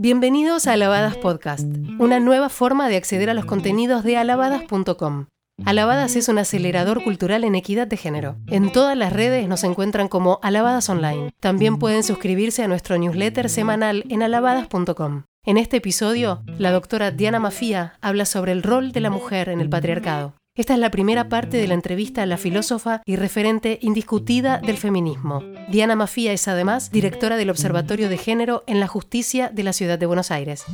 Bienvenidos a Alabadas Podcast, una nueva forma de acceder a los contenidos de alabadas.com. Alabadas es un acelerador cultural en equidad de género. En todas las redes nos encuentran como Alabadas Online. También pueden suscribirse a nuestro newsletter semanal en alabadas.com. En este episodio, la doctora Diana Mafía habla sobre el rol de la mujer en el patriarcado. Esta es la primera parte de la entrevista a la filósofa y referente indiscutida del feminismo. Diana Mafía es además directora del Observatorio de Género en la Justicia de la Ciudad de Buenos Aires.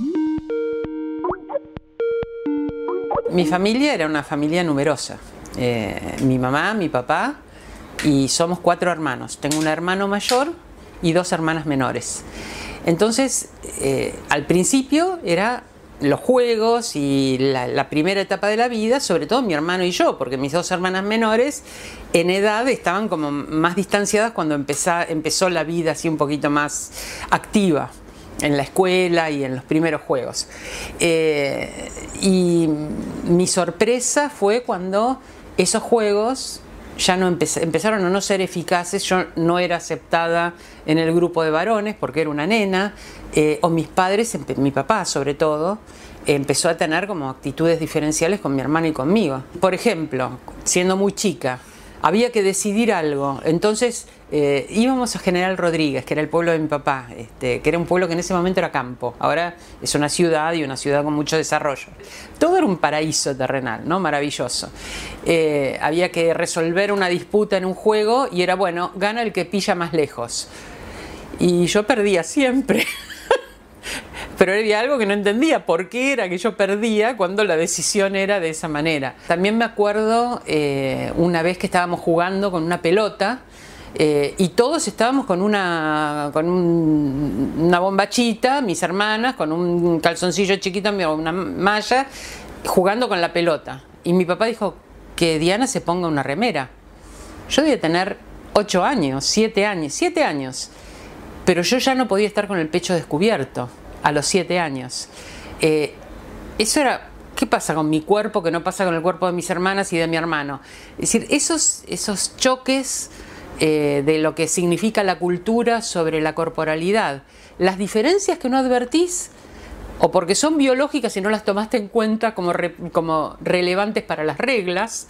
Mi familia era una familia numerosa. Eh, mi mamá, mi papá y somos cuatro hermanos. Tengo un hermano mayor y dos hermanas menores. Entonces, eh, al principio era los juegos y la, primera etapa de la vida, sobre todo mi hermano y yo, porque mis dos hermanas menores en edad estaban como más distanciadas cuando empezó la vida así un poquito más activa en la escuela y en los primeros juegos. Eh, y mi sorpresa fue cuando esos juegos ya no empezaron a no ser eficaces, yo no era aceptada en el grupo de varones porque era una nena, eh, o mis padres, mi papá sobre todo, empezó a tener como actitudes diferenciales con mi hermano y conmigo. Por ejemplo, siendo muy chica, había que decidir algo, entonces eh, íbamos a General Rodríguez, que era el pueblo de mi papá, este, que era un pueblo que en ese momento era campo, ahora es una ciudad y una ciudad con mucho desarrollo. Todo era un paraíso terrenal, ¿no? Maravilloso. Eh, había que resolver una disputa en un juego y era, bueno, gana el que pilla más lejos. Y yo perdía siempre. pero había algo que no entendía, por qué era que yo perdía cuando la decisión era de esa manera. También me acuerdo eh, una vez que estábamos jugando con una pelota eh, y todos estábamos con una, con una bombachita, mis hermanas, con un calzoncillo chiquito, una malla, jugando con la pelota. Y mi papá dijo que Diana se ponga una remera. Yo debía tener 8 años, 7 años, 7 años. Pero yo ya no podía estar con el pecho descubierto a los 7 años. Eh, eso era, ¿qué pasa con mi cuerpo que no pasa con el cuerpo de mis hermanas y de mi hermano? Es decir, esos, esos choques eh, de lo que significa la cultura sobre la corporalidad. Las diferencias que no advertís, o porque son biológicas y no las tomaste en cuenta como, como relevantes para las reglas,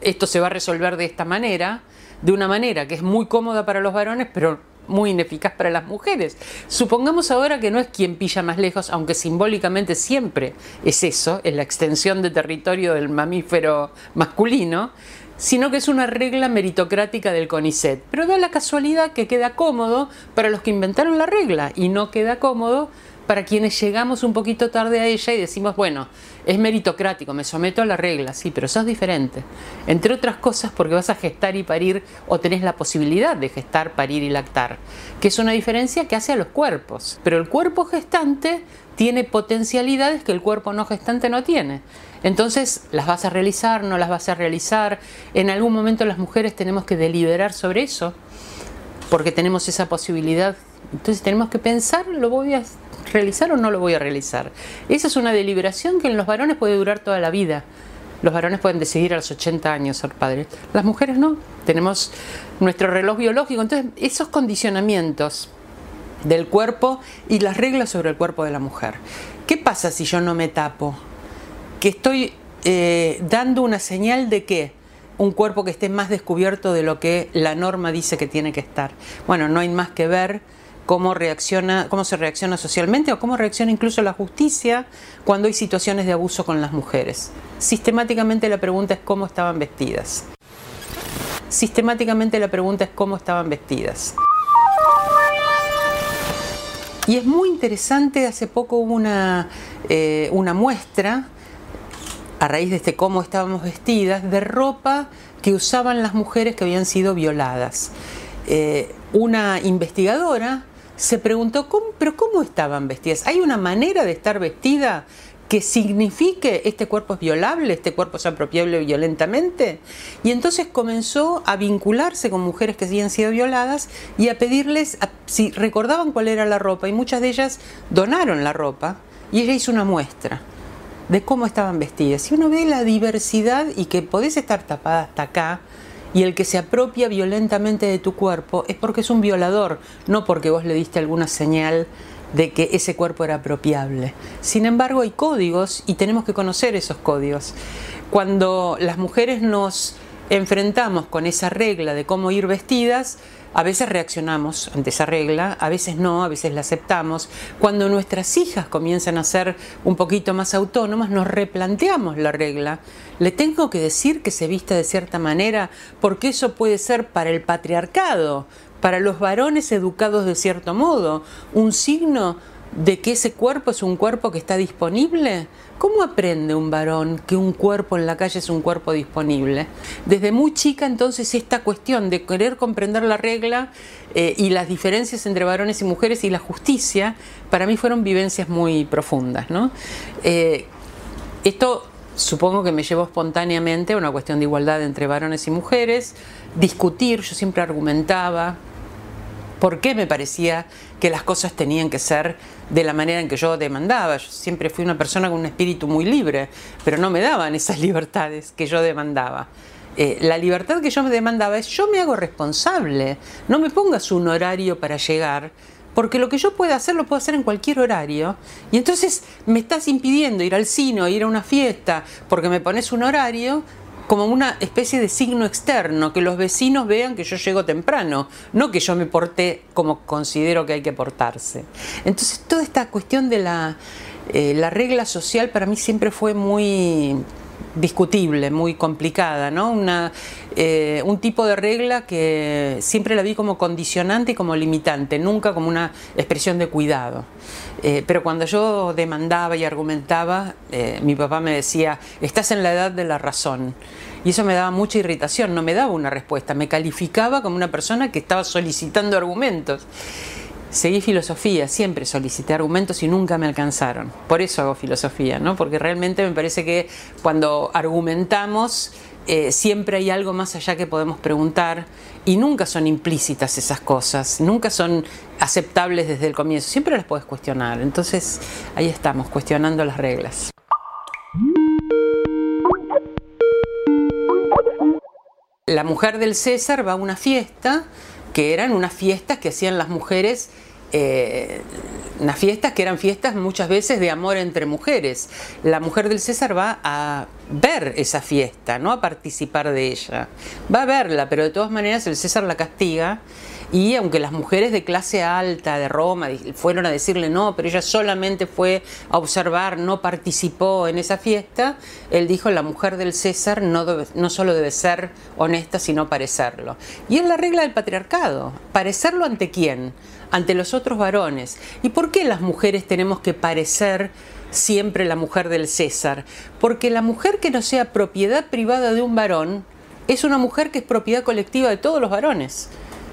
esto se va a resolver de esta manera, de una manera que es muy cómoda para los varones, pero muy ineficaz para las mujeres. Supongamos ahora que no es quien pilla más lejos, aunque simbólicamente siempre es eso, es la extensión de territorio del mamífero masculino, sino que es una regla meritocrática del CONICET. Pero da la casualidad que queda cómodo para los que inventaron la regla y no queda cómodo para quienes llegamos un poquito tarde a ella y decimos, bueno, es meritocrático, me someto a la regla, sí, pero sos diferente. Entre otras cosas porque vas a gestar y parir o tenés la posibilidad de gestar, parir y lactar, que es una diferencia que hace a los cuerpos. Pero el cuerpo gestante tiene potencialidades que el cuerpo no gestante no tiene. Entonces, ¿las vas a realizar? ¿No las vas a realizar? En algún momento las mujeres tenemos que deliberar sobre eso, porque tenemos esa posibilidad. Entonces tenemos que pensar, ¿lo voy a realizar o no lo voy a realizar? Esa es una deliberación que en los varones puede durar toda la vida. Los varones pueden decidir a los 80 años ser padres, las mujeres no. Tenemos nuestro reloj biológico. Entonces, esos condicionamientos del cuerpo y las reglas sobre el cuerpo de la mujer. ¿Qué pasa si yo no me tapo? que estoy eh, dando una señal de que un cuerpo que esté más descubierto de lo que la norma dice que tiene que estar. Bueno, no hay más que ver cómo reacciona, cómo se reacciona socialmente o cómo reacciona incluso la justicia cuando hay situaciones de abuso con las mujeres. Sistemáticamente la pregunta es cómo estaban vestidas. Sistemáticamente la pregunta es cómo estaban vestidas. Y es muy interesante, hace poco hubo una, eh, una muestra a raíz de este cómo estábamos vestidas, de ropa que usaban las mujeres que habían sido violadas. Eh, una investigadora se preguntó, ¿cómo, pero ¿cómo estaban vestidas? ¿Hay una manera de estar vestida que signifique este cuerpo es violable, este cuerpo es apropiable violentamente? Y entonces comenzó a vincularse con mujeres que habían sido violadas y a pedirles si recordaban cuál era la ropa. Y muchas de ellas donaron la ropa y ella hizo una muestra de cómo estaban vestidas. Si uno ve la diversidad y que podés estar tapada hasta acá, y el que se apropia violentamente de tu cuerpo es porque es un violador, no porque vos le diste alguna señal de que ese cuerpo era apropiable. Sin embargo, hay códigos y tenemos que conocer esos códigos. Cuando las mujeres nos enfrentamos con esa regla de cómo ir vestidas, a veces reaccionamos ante esa regla, a veces no, a veces la aceptamos. Cuando nuestras hijas comienzan a ser un poquito más autónomas, nos replanteamos la regla. Le tengo que decir que se vista de cierta manera porque eso puede ser para el patriarcado, para los varones educados de cierto modo, un signo de que ese cuerpo es un cuerpo que está disponible? ¿Cómo aprende un varón que un cuerpo en la calle es un cuerpo disponible? Desde muy chica entonces esta cuestión de querer comprender la regla eh, y las diferencias entre varones y mujeres y la justicia, para mí fueron vivencias muy profundas. ¿no? Eh, esto supongo que me llevó espontáneamente a una cuestión de igualdad entre varones y mujeres, discutir, yo siempre argumentaba, por qué me parecía que las cosas tenían que ser de la manera en que yo demandaba. Yo siempre fui una persona con un espíritu muy libre, pero no me daban esas libertades que yo demandaba. Eh, la libertad que yo me demandaba es yo me hago responsable, no me pongas un horario para llegar, porque lo que yo pueda hacer lo puedo hacer en cualquier horario, y entonces me estás impidiendo ir al cine ir a una fiesta porque me pones un horario, como una especie de signo externo, que los vecinos vean que yo llego temprano, no que yo me porté como considero que hay que portarse. Entonces toda esta cuestión de la, eh, la regla social para mí siempre fue muy discutible, muy complicada, ¿no? Una, eh, un tipo de regla que siempre la vi como condicionante y como limitante, nunca como una expresión de cuidado. Eh, pero cuando yo demandaba y argumentaba, eh, mi papá me decía, estás en la edad de la razón. Y eso me daba mucha irritación, no me daba una respuesta, me calificaba como una persona que estaba solicitando argumentos. Seguí filosofía, siempre solicité argumentos y nunca me alcanzaron. Por eso hago filosofía, ¿no? Porque realmente me parece que cuando argumentamos eh, siempre hay algo más allá que podemos preguntar y nunca son implícitas esas cosas, nunca son aceptables desde el comienzo, siempre las puedes cuestionar. Entonces ahí estamos, cuestionando las reglas. La mujer del César va a una fiesta, que eran unas fiestas que hacían las mujeres eh, unas fiestas que eran fiestas muchas veces de amor entre mujeres. La mujer del César va a ver esa fiesta, no a participar de ella. Va a verla, pero de todas maneras el César la castiga y aunque las mujeres de clase alta de Roma fueron a decirle no, pero ella solamente fue a observar, no participó en esa fiesta, él dijo la mujer del César no, no solo debe ser honesta, sino parecerlo. Y es la regla del patriarcado, parecerlo ante quién, ante los otros varones. ¿Y por qué las mujeres tenemos que parecer siempre la mujer del César? Porque la mujer que no sea propiedad privada de un varón es una mujer que es propiedad colectiva de todos los varones.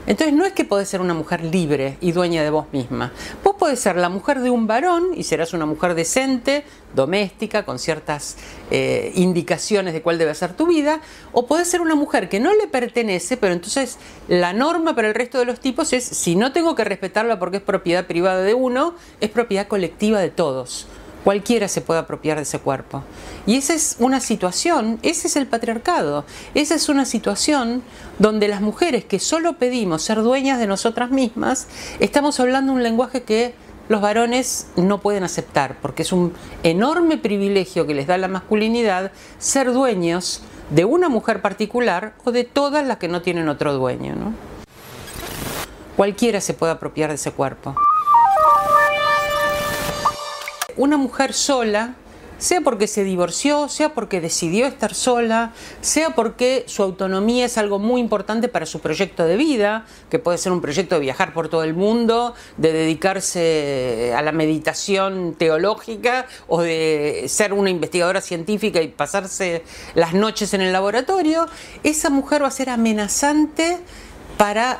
Entonces no es que podés ser una mujer libre y dueña de vos misma. Vos podés ser la mujer de un varón y serás una mujer decente, doméstica, con ciertas eh, indicaciones de cuál debe ser tu vida, o podés ser una mujer que no le pertenece, pero entonces la norma para el resto de los tipos es, si no tengo que respetarla porque es propiedad privada de uno, es propiedad colectiva de todos. Cualquiera se puede apropiar de ese cuerpo. Y esa es una situación, ese es el patriarcado, esa es una situación donde las mujeres que solo pedimos ser dueñas de nosotras mismas, estamos hablando un lenguaje que los varones no pueden aceptar, porque es un enorme privilegio que les da la masculinidad ser dueños de una mujer particular o de todas las que no tienen otro dueño. Cualquiera se puede apropiar de ese cuerpo una mujer sola, sea porque se divorció, sea porque decidió estar sola, sea porque su autonomía es algo muy importante para su proyecto de vida, que puede ser un proyecto de viajar por todo el mundo, de dedicarse a la meditación teológica o de ser una investigadora científica y pasarse las noches en el laboratorio, esa mujer va a ser amenazante para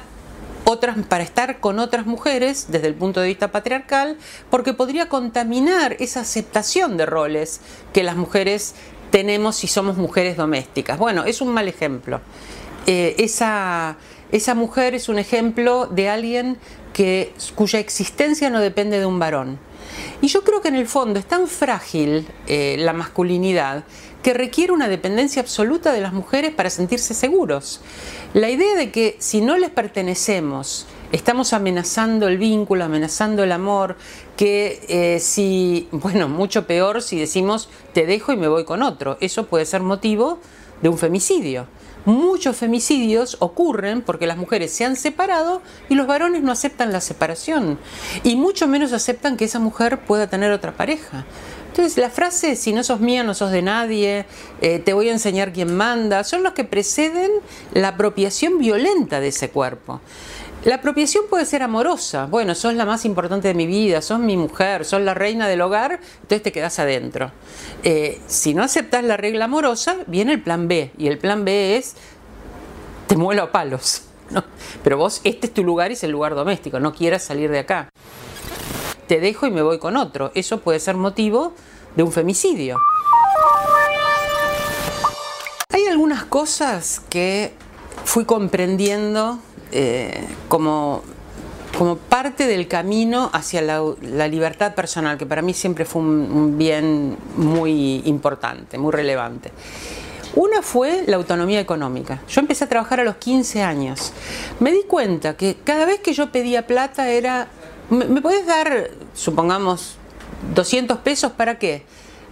otras, para estar con otras mujeres desde el punto de vista patriarcal, porque podría contaminar esa aceptación de roles que las mujeres tenemos si somos mujeres domésticas. Bueno, es un mal ejemplo. Eh, esa, esa mujer es un ejemplo de alguien que, cuya existencia no depende de un varón. Y yo creo que en el fondo es tan frágil eh, la masculinidad que requiere una dependencia absoluta de las mujeres para sentirse seguros. La idea de que si no les pertenecemos estamos amenazando el vínculo, amenazando el amor, que eh, si, bueno, mucho peor si decimos te dejo y me voy con otro, eso puede ser motivo de un femicidio. Muchos femicidios ocurren porque las mujeres se han separado y los varones no aceptan la separación y mucho menos aceptan que esa mujer pueda tener otra pareja. Entonces la frase, si no sos mía, no sos de nadie, eh, te voy a enseñar quién manda, son los que preceden la apropiación violenta de ese cuerpo. La apropiación puede ser amorosa. Bueno, sos la más importante de mi vida, sos mi mujer, sos la reina del hogar, entonces te quedas adentro. Eh, si no aceptas la regla amorosa, viene el plan B. Y el plan B es, te muelo a palos. Pero vos, este es tu lugar y es el lugar doméstico, no quieras salir de acá te dejo y me voy con otro. Eso puede ser motivo de un femicidio. Hay algunas cosas que fui comprendiendo eh, como, como parte del camino hacia la, libertad personal, que para mí siempre fue un, bien muy importante, muy relevante. Una fue la autonomía económica. Yo empecé a trabajar a los 15 años. Me di cuenta que cada vez que yo pedía plata era ¿Me, puedes dar, supongamos, 200 pesos para qué?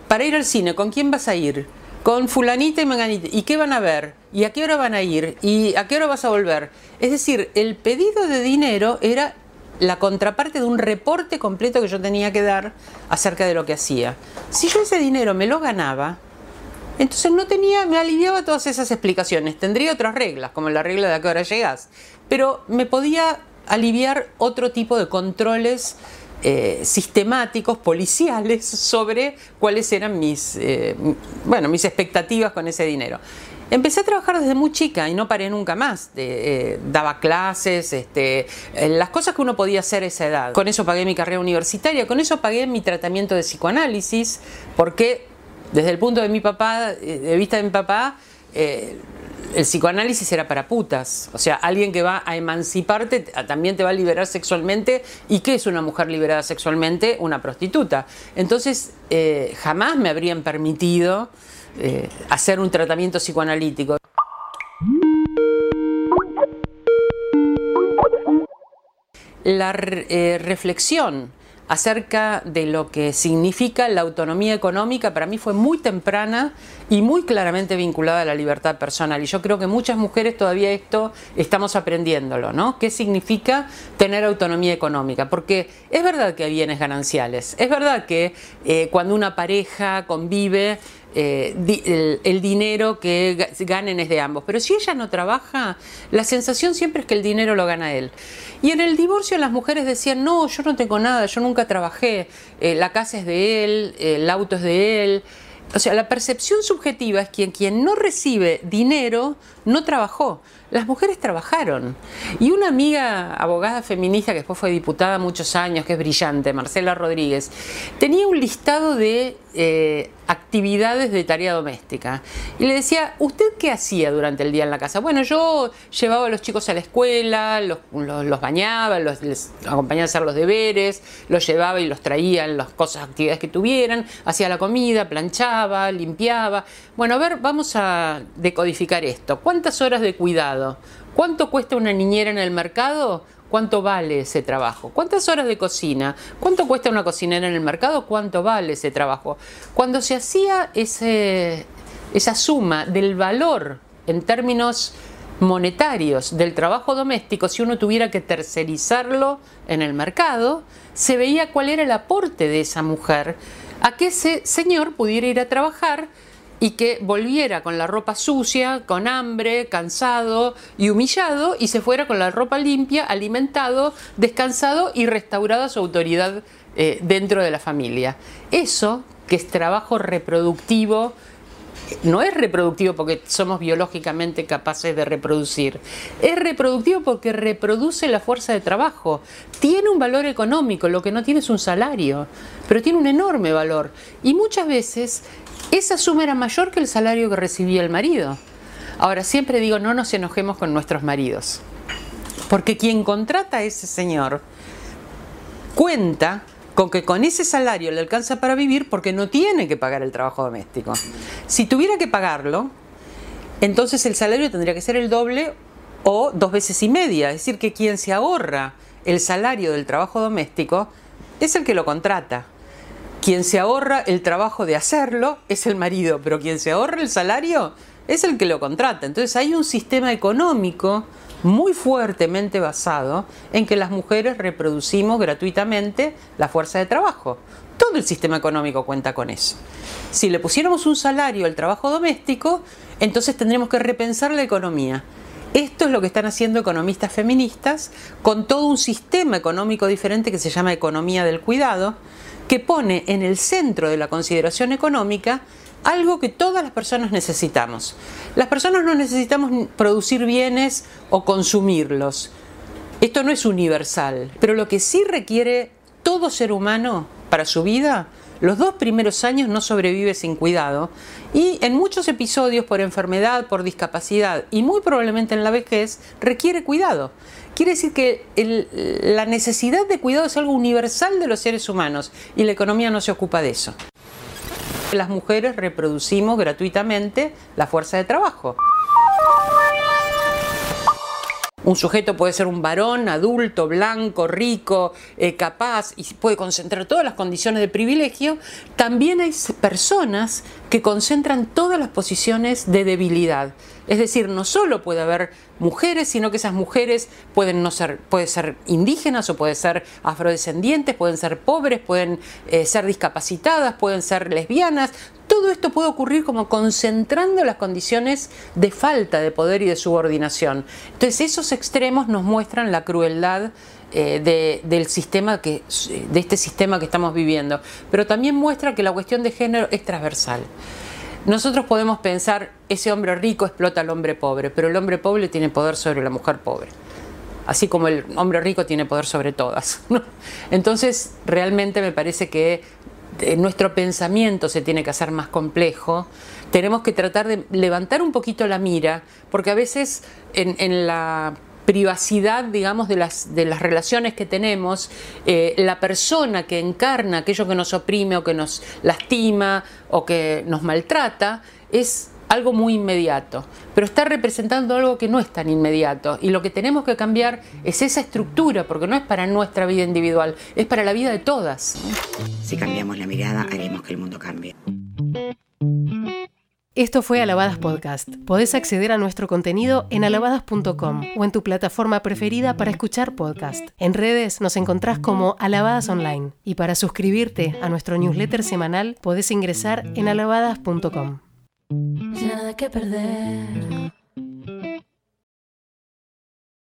Para ir al cine, ¿con quién vas a ir? Con fulanita y manganita. ¿Y qué van a ver? ¿Y a qué hora van a ir? ¿Y a qué hora vas a volver? Es decir, el pedido de dinero era la contraparte de un reporte completo que yo tenía que dar acerca de lo que hacía. Si yo ese dinero me lo ganaba, entonces no tenía, me aliviaba todas esas explicaciones. Tendría otras reglas, como la regla de a qué hora llegas, pero me podía aliviar otro tipo de controles eh, sistemáticos, policiales, sobre cuáles eran mis, eh, bueno, mis expectativas con ese dinero. Empecé a trabajar desde muy chica y no paré nunca más. Eh, daba clases, este, las cosas que uno podía hacer a esa edad. Con eso pagué mi carrera universitaria, con eso pagué mi tratamiento de psicoanálisis, porque desde el punto de mi papá, de vista de mi papá, el psicoanálisis era para putas. O sea, alguien que va a emanciparte también te va a liberar sexualmente. ¿Y qué es una mujer liberada sexualmente? Una prostituta. Entonces, eh, jamás me habrían permitido eh, hacer un tratamiento psicoanalítico. La eh, reflexión acerca de lo que significa la autonomía económica para mí fue muy temprana y muy claramente vinculada a la libertad personal. Y yo creo que muchas mujeres todavía esto estamos aprendiéndolo, ¿no? ¿Qué significa tener autonomía económica? Porque es verdad que hay bienes gananciales, es verdad que eh, cuando una pareja convive, eh, el, dinero que ganen es de ambos. Pero si ella no trabaja, la sensación siempre es que el dinero lo gana él. Y en el divorcio las mujeres decían, no, yo no tengo nada, yo nunca trabajé, eh, la casa es de él, el auto es de él. O sea, la percepción subjetiva es que quien no recibe dinero no trabajó. Las mujeres trabajaron. Y una amiga abogada feminista que después fue diputada muchos años, que es brillante, Marcela Rodríguez, tenía un listado de eh, actividades de tarea doméstica. Y le decía, ¿usted qué hacía durante el día en la casa? Bueno, yo llevaba a los chicos a la escuela, los, bañaba, los, les acompañaba a hacer los deberes, los llevaba y los traía en las cosas, actividades que tuvieran, hacía la comida, planchaba, limpiaba. Bueno, a ver, vamos a decodificar esto. ¿Cuántas horas de cuidado? ¿Cuánto cuesta una niñera en el mercado? ¿Cuánto vale ese trabajo? ¿Cuántas horas de cocina? ¿Cuánto cuesta una cocinera en el mercado? ¿Cuánto vale ese trabajo? Cuando se hacía esa suma del valor en términos monetarios del trabajo doméstico, si uno tuviera que tercerizarlo en el mercado, se veía cuál era el aporte de esa mujer a que ese señor pudiera ir a trabajar y que volviera con la ropa sucia, con hambre, cansado y humillado, y se fuera con la ropa limpia, alimentado, descansado y restaurada su autoridad eh, dentro de la familia. Eso, que es trabajo reproductivo, no es reproductivo porque somos biológicamente capaces de reproducir, es reproductivo porque reproduce la fuerza de trabajo. Tiene un valor económico, lo que no tiene es un salario, pero tiene un enorme valor. Y muchas veces esa suma era mayor que el salario que recibía el marido. Ahora, siempre digo, no nos enojemos con nuestros maridos, porque quien contrata a ese señor cuenta con que con ese salario le alcanza para vivir porque no tiene que pagar el trabajo doméstico. Si tuviera que pagarlo, entonces el salario tendría que ser el doble o dos veces y media. Es decir, que quien se ahorra el salario del trabajo doméstico es el que lo contrata. Quien se ahorra el trabajo de hacerlo es el marido, pero quien se ahorra el salario es el que lo contrata. Entonces hay un sistema económico muy fuertemente basado en que las mujeres reproducimos gratuitamente la fuerza de trabajo. Todo el sistema económico cuenta con eso. Si le pusiéramos un salario al trabajo doméstico, entonces tendríamos que repensar la economía. Esto es lo que están haciendo economistas feministas con todo un sistema económico diferente que se llama economía del cuidado, que pone en el centro de la consideración económica algo que todas las personas necesitamos. Las personas no necesitamos producir bienes o consumirlos. Esto no es universal, pero lo que sí requiere todo ser humano para su vida, los dos primeros años no sobrevive sin cuidado y en muchos episodios por enfermedad, por discapacidad y muy probablemente en la vejez requiere cuidado. Quiere decir que la necesidad de cuidado es algo universal de los seres humanos y la economía no se ocupa de eso. Las mujeres reproducimos gratuitamente la fuerza de trabajo. Un sujeto puede ser un varón, adulto, blanco, rico, eh, capaz y puede concentrar todas las condiciones de privilegio. También hay personas que concentran todas las posiciones de debilidad. Es decir, no solo puede haber mujeres, sino que esas mujeres pueden no ser, pueden ser indígenas o pueden ser afrodescendientes, pueden ser pobres, pueden eh, ser discapacitadas, pueden ser lesbianas. Todo esto puede ocurrir como concentrando las condiciones de falta de poder y de subordinación. Entonces esos extremos nos muestran la crueldad eh, del sistema que, de este sistema que estamos viviendo, pero también muestra que la cuestión de género es transversal. Nosotros podemos pensar, ese hombre rico explota al hombre pobre, pero el hombre pobre tiene poder sobre la mujer pobre, así como el hombre rico tiene poder sobre todas. Entonces, realmente me parece que eh, nuestro pensamiento se tiene que hacer más complejo, tenemos que tratar de levantar un poquito la mira, porque a veces en la privacidad, digamos, de las, de las relaciones que tenemos, eh, la persona que encarna aquello que nos oprime o que nos lastima o que nos maltrata, es algo muy inmediato, pero está representando algo que no es tan inmediato y lo que tenemos que cambiar es esa estructura, porque no es para nuestra vida individual, es para la vida de todas. Si cambiamos la mirada, haremos que el mundo cambie. Esto fue Alabadas Podcast. Podés acceder a nuestro contenido en alabadas.com o en tu plataforma preferida para escuchar podcast. En redes nos encontrás como Alabadas Online y para suscribirte a nuestro newsletter semanal podés ingresar en alabadas.com.